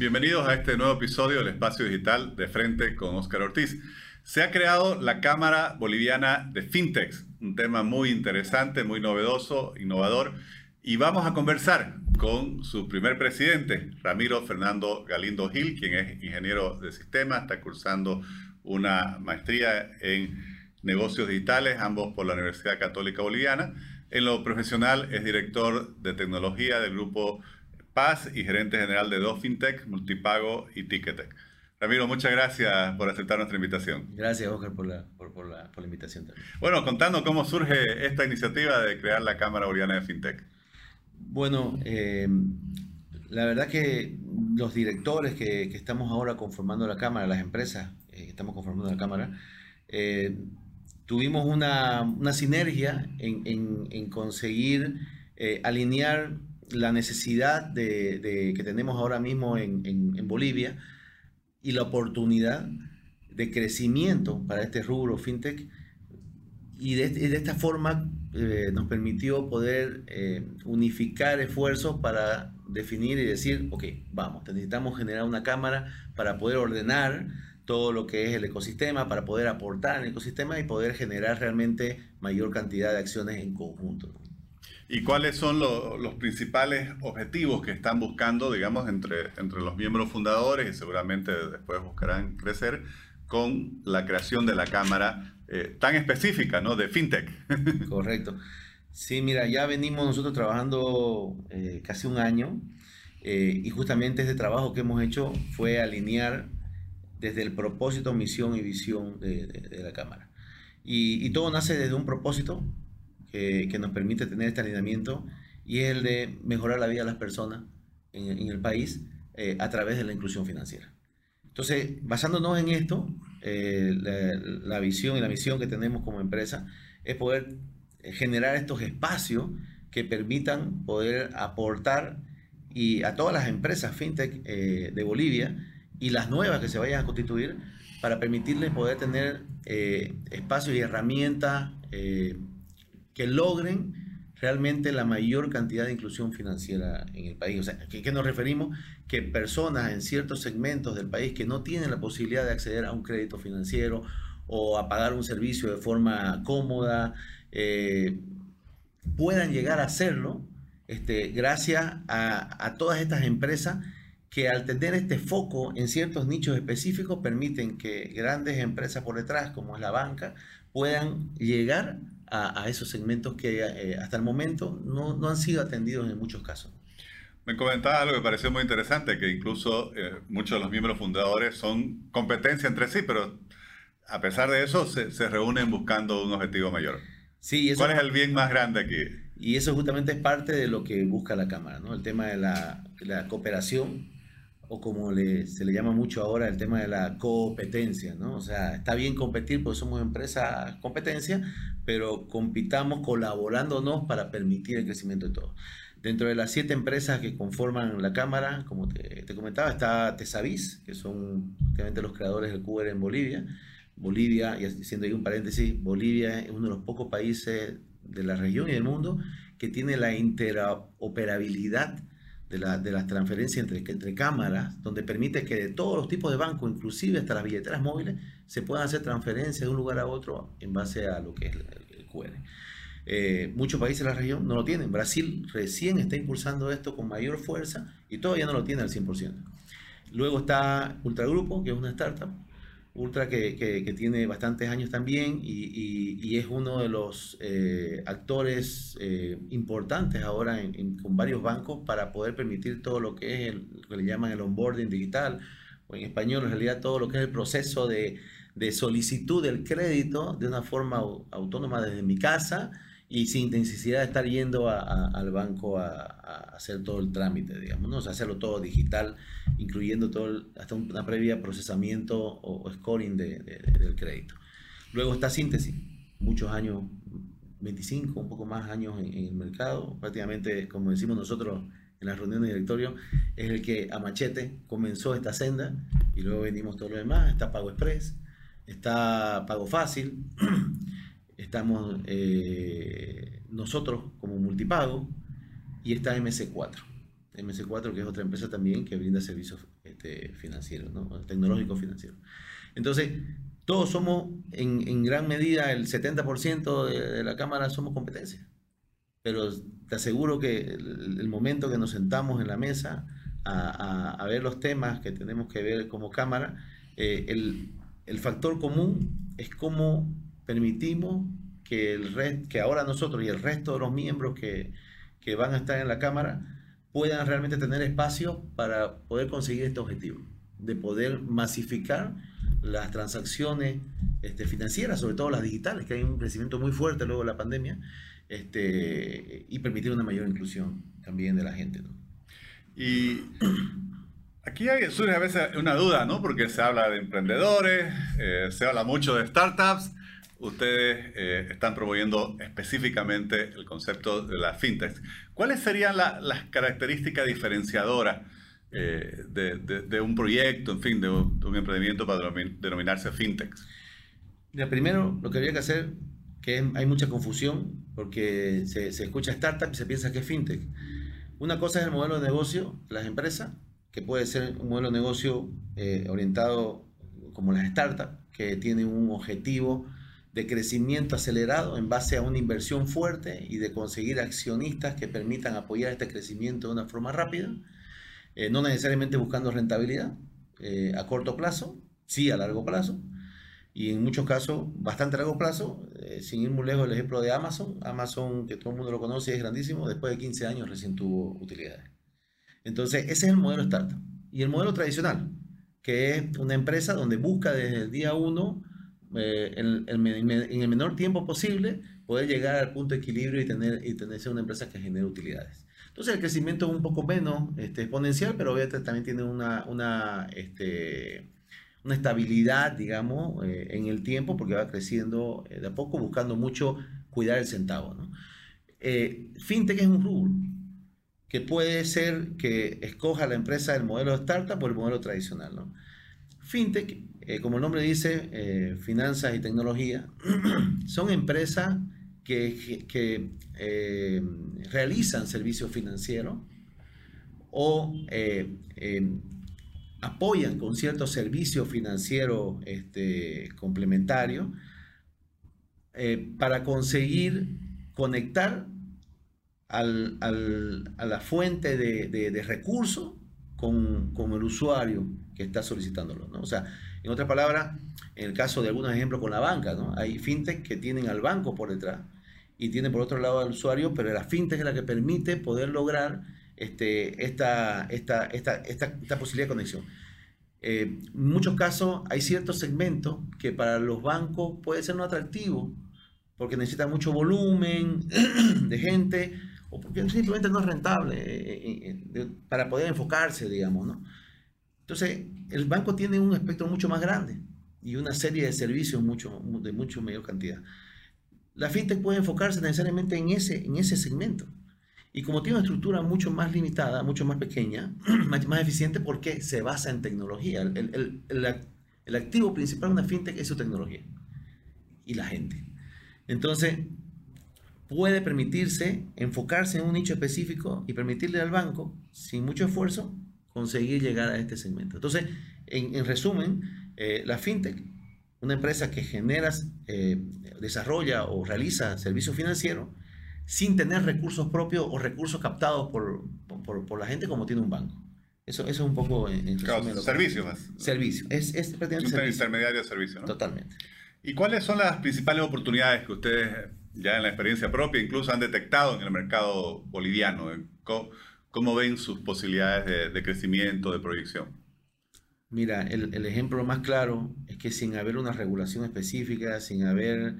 Bienvenidos a este nuevo episodio del Espacio Digital de Frente con Óscar Ortiz. Se ha creado la Cámara Boliviana de FinTechs, un tema muy interesante, muy novedoso, innovador, y vamos a conversar con su primer presidente, Ramiro Fernando Galindo Gil, quien es ingeniero de sistemas, está cursando una maestría en negocios digitales, ambos por la Universidad Católica Boliviana. En lo profesional es director de tecnología del grupo Paz y gerente general de dos FinTech, Multipago y Ticketek. Ramiro, muchas gracias por aceptar nuestra invitación. Gracias, Oscar, por la, por, la, invitación también. Bueno, contando cómo surge esta iniciativa de crear la Cámara Boliviana de FinTech. Bueno, eh, la verdad que los directores que, estamos ahora conformando la Cámara, las empresas eh, que estamos conformando la Cámara, eh, tuvimos una, sinergia en, conseguir alinear la necesidad de, que tenemos ahora mismo en, Bolivia y la oportunidad de crecimiento para este rubro fintech y de, esta forma eh, nos permitió poder eh, unificar esfuerzos para definir y decir, ok, vamos, necesitamos generar una cámara para poder ordenar todo lo que es el ecosistema, para poder aportar al ecosistema y poder generar realmente mayor cantidad de acciones en conjunto. ¿Y cuáles son los principales objetivos que están buscando, digamos, entre, entre los miembros fundadores y seguramente después buscarán crecer con la creación de la Cámara eh, tan específica, ¿no? De FinTech. Correcto. Sí, mira, ya venimos nosotros trabajando eh, casi un año eh, y justamente este trabajo que hemos hecho fue alinear desde el propósito, misión y visión de, la Cámara. Y, y, todo nace desde un propósito que, nos permite tener este alineamiento y es el de mejorar la vida de las personas en, el país eh, a través de la inclusión financiera. Entonces, basándonos en esto, eh, la, visión y la misión que tenemos como empresa es poder eh, generar estos espacios que permitan poder aportar y a todas las empresas fintech de Bolivia y las nuevas que se vayan a constituir para permitirles poder tener espacios y herramientas que logren realmente la mayor cantidad de inclusión financiera en el país. O sea, ¿a qué nos referimos? Que personas en ciertos segmentos del país que no tienen la posibilidad de acceder a un crédito financiero o a pagar un servicio de forma cómoda, eh, puedan llegar a hacerlo este, gracias a, a todas estas empresas que al tener este foco en ciertos nichos específicos permiten que grandes empresas por detrás, como es la banca, puedan llegar a, esos segmentos que eh, hasta el momento no, no, han sido atendidos en muchos casos. Me comentaba algo que pareció muy interesante, que incluso eh, muchos de los miembros fundadores son competencia entre sí, pero a pesar de eso se, se reúnen buscando un objetivo mayor. Sí, ¿Cuál es el bien más grande aquí? Y eso justamente es parte de lo que busca la Cámara, ¿no? El tema de la, la cooperación o como se le llama mucho ahora el tema de la competencia, ¿no? O sea, está bien competir porque somos empresa competencia, pero compitamos colaborándonos para permitir el crecimiento de todos. Dentro de las siete empresas que conforman la Cámara, como te, comentaba, está Tesavis, que son obviamente los creadores del QR en Bolivia. Bolivia, y haciendo ahí un paréntesis, Bolivia es uno de los pocos países de la región y del mundo que tiene la interoperabilidad de, la, de las transferencias entre, entre cámaras, donde permite que de todos los tipos de bancos, inclusive hasta las billeteras móviles, se puedan hacer transferencias de un lugar a otro en base a lo que es el, QR. Eh, muchos países de la región no lo tienen. Brasil recién está impulsando esto con mayor fuerza y todavía no lo tiene al 100%. Luego está Ultragrupo, que es una startup, Ultra que, tiene bastantes años también y, es uno de los eh, actores eh, importantes ahora con varios bancos para poder permitir todo lo que es el, lo que le llaman el onboarding digital o en español en realidad todo lo que es el proceso de solicitud del crédito de una forma autónoma desde mi casa y sin necesidad de estar yendo al banco a, hacer todo el trámite, digamos, ¿no? o sea, hacerlo todo digital, incluyendo todo hasta una previa procesamiento o, scoring del crédito. Luego está síntesis, muchos años, 25, un poco más años en, el mercado, prácticamente, como decimos nosotros en las reuniones de directorio, es el que a machete comenzó esta senda y luego venimos todo lo demás, está Pago Express, está Pago Fácil, estamos eh, nosotros como multipago y está MC4. MC4 que es otra empresa también que brinda servicios este, financieros, ¿no? tecnológicos financieros. Entonces, todos somos, en, gran medida, el 70% de, la Cámara somos competencia. Pero te aseguro que el, momento que nos sentamos en la mesa a, a, ver los temas que tenemos que ver como Cámara, eh, el, el factor común es cómo permitimos que, el que ahora nosotros y el resto de los miembros que, que van a estar en la Cámara puedan realmente tener espacio para poder conseguir este objetivo, de poder masificar las transacciones este, financieras, sobre todo las digitales, que hay un crecimiento muy fuerte luego de la pandemia, este, y permitir una mayor inclusión también de la gente. Y aquí hay, surge a veces una duda, ¿no? Porque se habla de emprendedores, eh, se habla mucho de startups, ustedes eh, están promoviendo específicamente el concepto de la fintech. ¿Cuáles serían las características diferenciadoras eh, de, un proyecto, en fin, de un, emprendimiento para denominarse fintech? primero, lo que habría que hacer, que hay mucha confusión, porque se, escucha startup y se piensa que es fintech. Una cosa es el modelo de negocio, las empresas, que puede ser un modelo de negocio eh, orientado como las startups, que tienen un objetivo de crecimiento acelerado en base a una inversión fuerte y de conseguir accionistas que permitan apoyar este crecimiento de una forma rápida, eh, no necesariamente buscando rentabilidad eh, a corto plazo, sí a largo plazo, y en muchos casos bastante largo plazo, eh, sin ir muy lejos el ejemplo de Amazon, Amazon que todo el mundo lo conoce es grandísimo, después de 15 años recién tuvo utilidades. Entonces, ese es el modelo startup. Y el modelo tradicional, que es una empresa donde busca desde el día uno eh, en, el menor tiempo posible poder llegar al punto de equilibrio y tener, y tener una empresa que genere utilidades. Entonces el crecimiento es un poco menos este, exponencial, pero obviamente también tiene una, una, este, una estabilidad, digamos, eh, en el tiempo, porque va creciendo eh, de a poco, buscando mucho cuidar el centavo. ¿no? fintech es un rubro que puede ser que escoja la empresa el modelo de startup o el modelo tradicional. ¿no? Fintech eh, como el nombre dice, eh, finanzas y tecnología, son empresas que, eh, realizan servicios financieros o apoyan con ciertos servicios financieros este, complementarios para conseguir conectar a la fuente de, recursos con, con, el usuario que está solicitándolo. ¿no? O sea, en otras palabras, en el caso de algunos ejemplos con la banca, ¿no? hay fintech que tienen al banco por detrás y tienen por otro lado al usuario, pero la fintech es la que permite poder lograr este, esta, posibilidad de conexión. Eh, en muchos casos hay ciertos segmentos que para los bancos puede ser no atractivo porque necesitan mucho volumen de gente o porque simplemente no es rentable eh, eh, para poder enfocarse, digamos, ¿no? Entonces, el banco tiene un espectro mucho más grande y una serie de servicios mucho, de mucho mayor cantidad. La fintech puede enfocarse necesariamente en ese, en ese segmento. Y como tiene una estructura mucho más limitada, mucho más pequeña, más, más eficiente porque se basa en tecnología. El, el, el, el, activo principal de una fintech es su tecnología y la gente. Entonces, puede permitirse enfocarse en un nicho específico y permitirle al banco, sin mucho esfuerzo, conseguir llegar a este segmento. Entonces, en, resumen, eh, la fintech, una empresa que genera, eh, desarrolla o realiza servicios financieros sin tener recursos propios o recursos captados por, por, la gente como tiene un banco. Eso, eso es un poco en, claro, servicios más. Servicio. Es, es un intermediario de servicio, ¿no? Totalmente. ¿Y cuáles son las principales oportunidades que ustedes ya en la experiencia propia incluso han detectado en el mercado boliviano? ¿Cómo ven sus posibilidades de, crecimiento, de proyección? Mira, el, ejemplo más claro es que sin haber una regulación específica, sin haber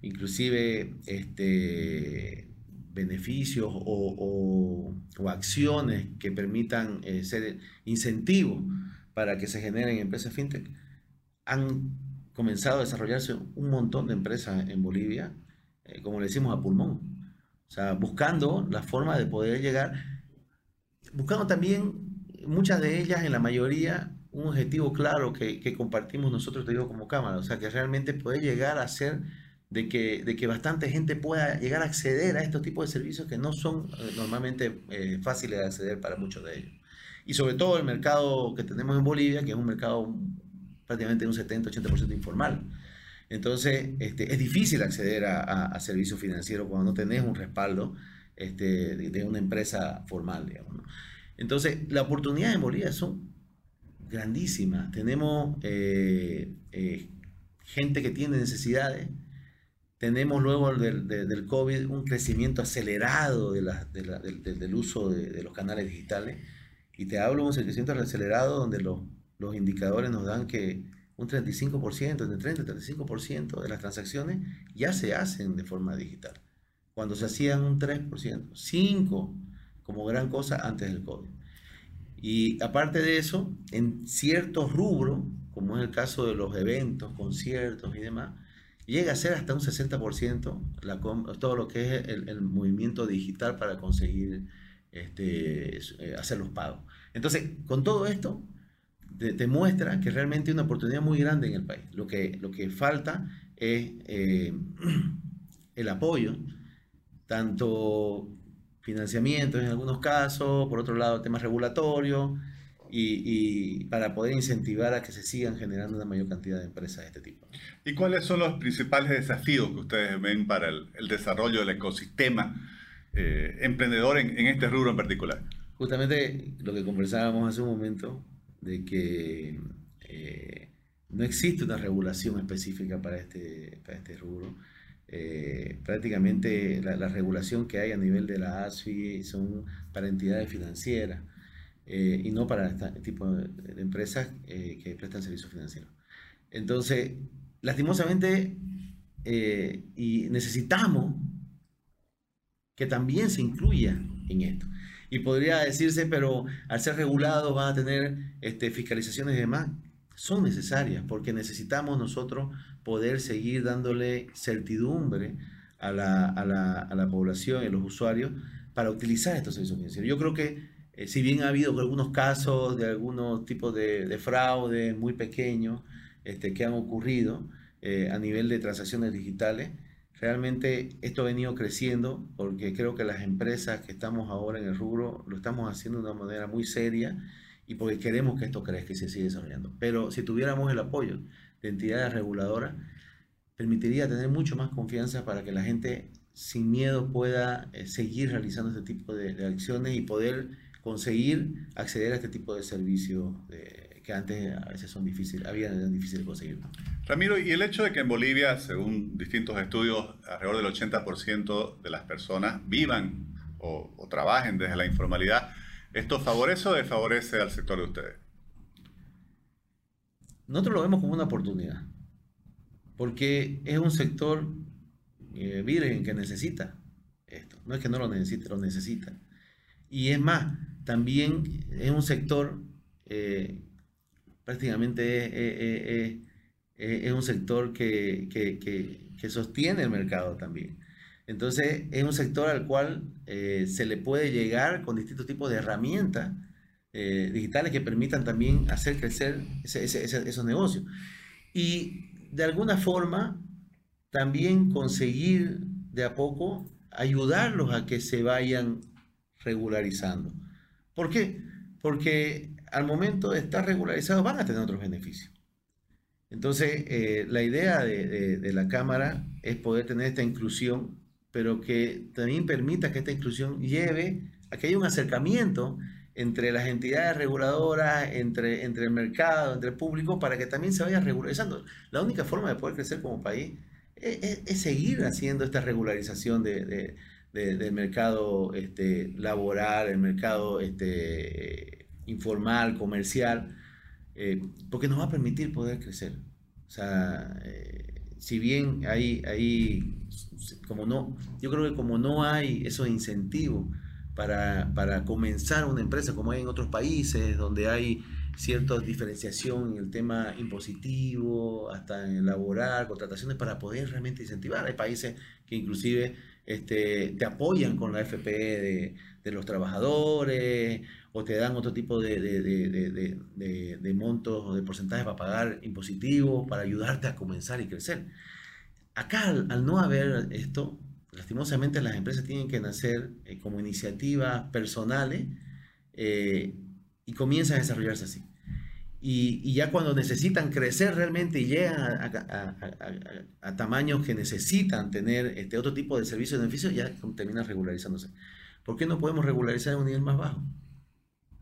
inclusive este, beneficios o, acciones que permitan eh, ser incentivos para que se generen empresas fintech, han comenzado a desarrollarse un montón de empresas en Bolivia, eh, como le decimos a pulmón. O sea, buscando la forma de poder llegar buscando también, muchas de ellas, en la mayoría, un objetivo claro que, compartimos nosotros, te digo, como cámara, o sea, que realmente puede llegar a ser de que, de que bastante gente pueda llegar a acceder a estos tipos de servicios que no son eh, normalmente eh, fáciles de acceder para muchos de ellos. Y sobre todo el mercado que tenemos en Bolivia, que es un mercado prácticamente un 70-80% informal. Entonces, este, es difícil acceder a, servicios financieros cuando no tenés un respaldo este, de, una empresa formal. Entonces, las oportunidades en Bolivia son grandísimas. Tenemos eh, eh, gente que tiene necesidades. Tenemos luego del, COVID un crecimiento acelerado de del, uso de, los canales digitales. Y te hablo de un crecimiento acelerado donde los, los indicadores nos dan que un 35%, entre 30 y 35% de las transacciones ya se hacen de forma digital. Cuando se hacían un 3%, 5% como gran cosa antes del COVID. Y aparte de eso, en ciertos rubros, como es el caso de los eventos, conciertos y demás, llega a ser hasta un 60% la, todo lo que es el, movimiento digital para conseguir este, eh, hacer los pagos. Entonces, con todo esto, te, muestra que realmente hay una oportunidad muy grande en el país. Lo que, lo que falta es eh, el apoyo, tanto financiamiento en algunos casos, por otro lado temas regulatorios, y, para poder incentivar a que se sigan generando una mayor cantidad de empresas de este tipo. ¿Y cuáles son los principales desafíos que ustedes ven para el, desarrollo del ecosistema eh, emprendedor en, en, este rubro en particular? Justamente lo que conversábamos hace un momento, de que eh, no existe una regulación específica para este, para este rubro. Eh, prácticamente la, regulación que hay a nivel de la ASFI son para entidades financieras eh, y no para este tipo de, empresas que prestan servicios financieros. Entonces, lastimosamente, y necesitamos que también se incluya en esto. Y podría decirse, pero al ser regulados van a tener este, fiscalizaciones y demás. Son necesarias porque necesitamos nosotros poder seguir dándole certidumbre a la, a la, a la población y a los usuarios para utilizar estos servicios financieros. Yo creo que eh, si bien ha habido algunos casos de algunos tipos de, de fraude muy pequeños este, que han ocurrido eh, a nivel de transacciones digitales, Realmente esto ha venido creciendo porque creo que las empresas que estamos ahora en el rubro lo estamos haciendo de una manera muy seria y porque queremos que esto crezca y se siga desarrollando. Pero si tuviéramos el apoyo de entidades reguladoras, permitiría tener mucho más confianza para que la gente sin miedo pueda eh, seguir realizando este tipo de, acciones y poder conseguir acceder a este tipo de servicios que antes a veces son difíciles, había difícil de conseguir. Ramiro, y el hecho de que en Bolivia, según distintos estudios, alrededor del 80% de las personas vivan o, trabajen desde la informalidad, ¿esto favorece o desfavorece al sector de ustedes? Nosotros lo vemos como una oportunidad, porque es un sector eh, virgen que necesita esto. No es que no lo necesite, lo necesita. Y es más, también es un sector eh, prácticamente es un sector que, que, sostiene el mercado también. Entonces, es un sector al cual eh, se le puede llegar con distintos tipos de herramientas eh, digitales que permitan también hacer crecer esos negocios. Y de alguna forma, también conseguir de a poco ayudarlos a que se vayan regularizando. ¿Por qué? Porque al momento de estar regularizados van a tener otros beneficios. Entonces, eh, la idea de, la Cámara es poder tener esta inclusión, pero que también permita que esta inclusión lleve a que haya un acercamiento entre las entidades reguladoras, entre, entre el mercado, entre el público, para que también se vaya regularizando. La única forma de poder crecer como país es, seguir haciendo esta regularización de, del mercado este, laboral, el mercado este, informal, comercial, eh, porque nos va a permitir poder crecer. O sea, eh, si bien hay, hay, como no, yo creo que como no hay esos incentivos para, para comenzar una empresa, como hay en otros países, donde hay cierta diferenciación en el tema impositivo, hasta en laboral, contrataciones, para poder realmente incentivar. Hay países que inclusive este, te apoyan con la FP de, de los trabajadores o te dan otro tipo de, de, montos o de porcentajes para pagar impositivos, para ayudarte a comenzar y crecer. Acá, al, no haber esto, lastimosamente las empresas tienen que nacer eh, como iniciativas personales, eh, y comienzan a desarrollarse así. Y, ya cuando necesitan crecer realmente y llegan a, tamaños que necesitan tener este otro tipo de servicios de beneficio, ya terminan regularizándose. ¿Por qué no podemos regularizar a un nivel más bajo?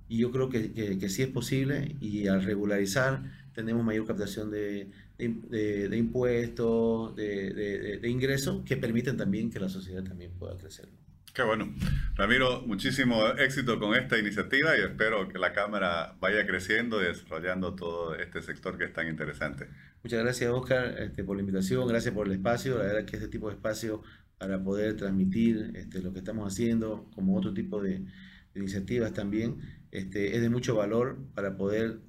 Y yo creo que, que, sí es posible y al regularizar tenemos mayor captación de, de, impuestos, de, de ingresos que permiten también que la sociedad también pueda crecer. Qué bueno. Ramiro, muchísimo éxito con esta iniciativa y espero que la Cámara vaya creciendo y desarrollando todo este sector que es tan interesante. Muchas gracias, Oscar, este, por la invitación, gracias por el espacio. La verdad que este tipo de espacio para poder transmitir este, lo que estamos haciendo, como otro tipo de, iniciativas también, este, es de mucho valor para poder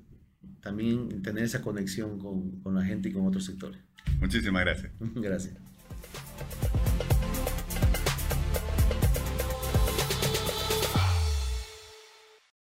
también tener esa conexión con, con la gente y con otros sectores. Muchísimas gracias. Gracias.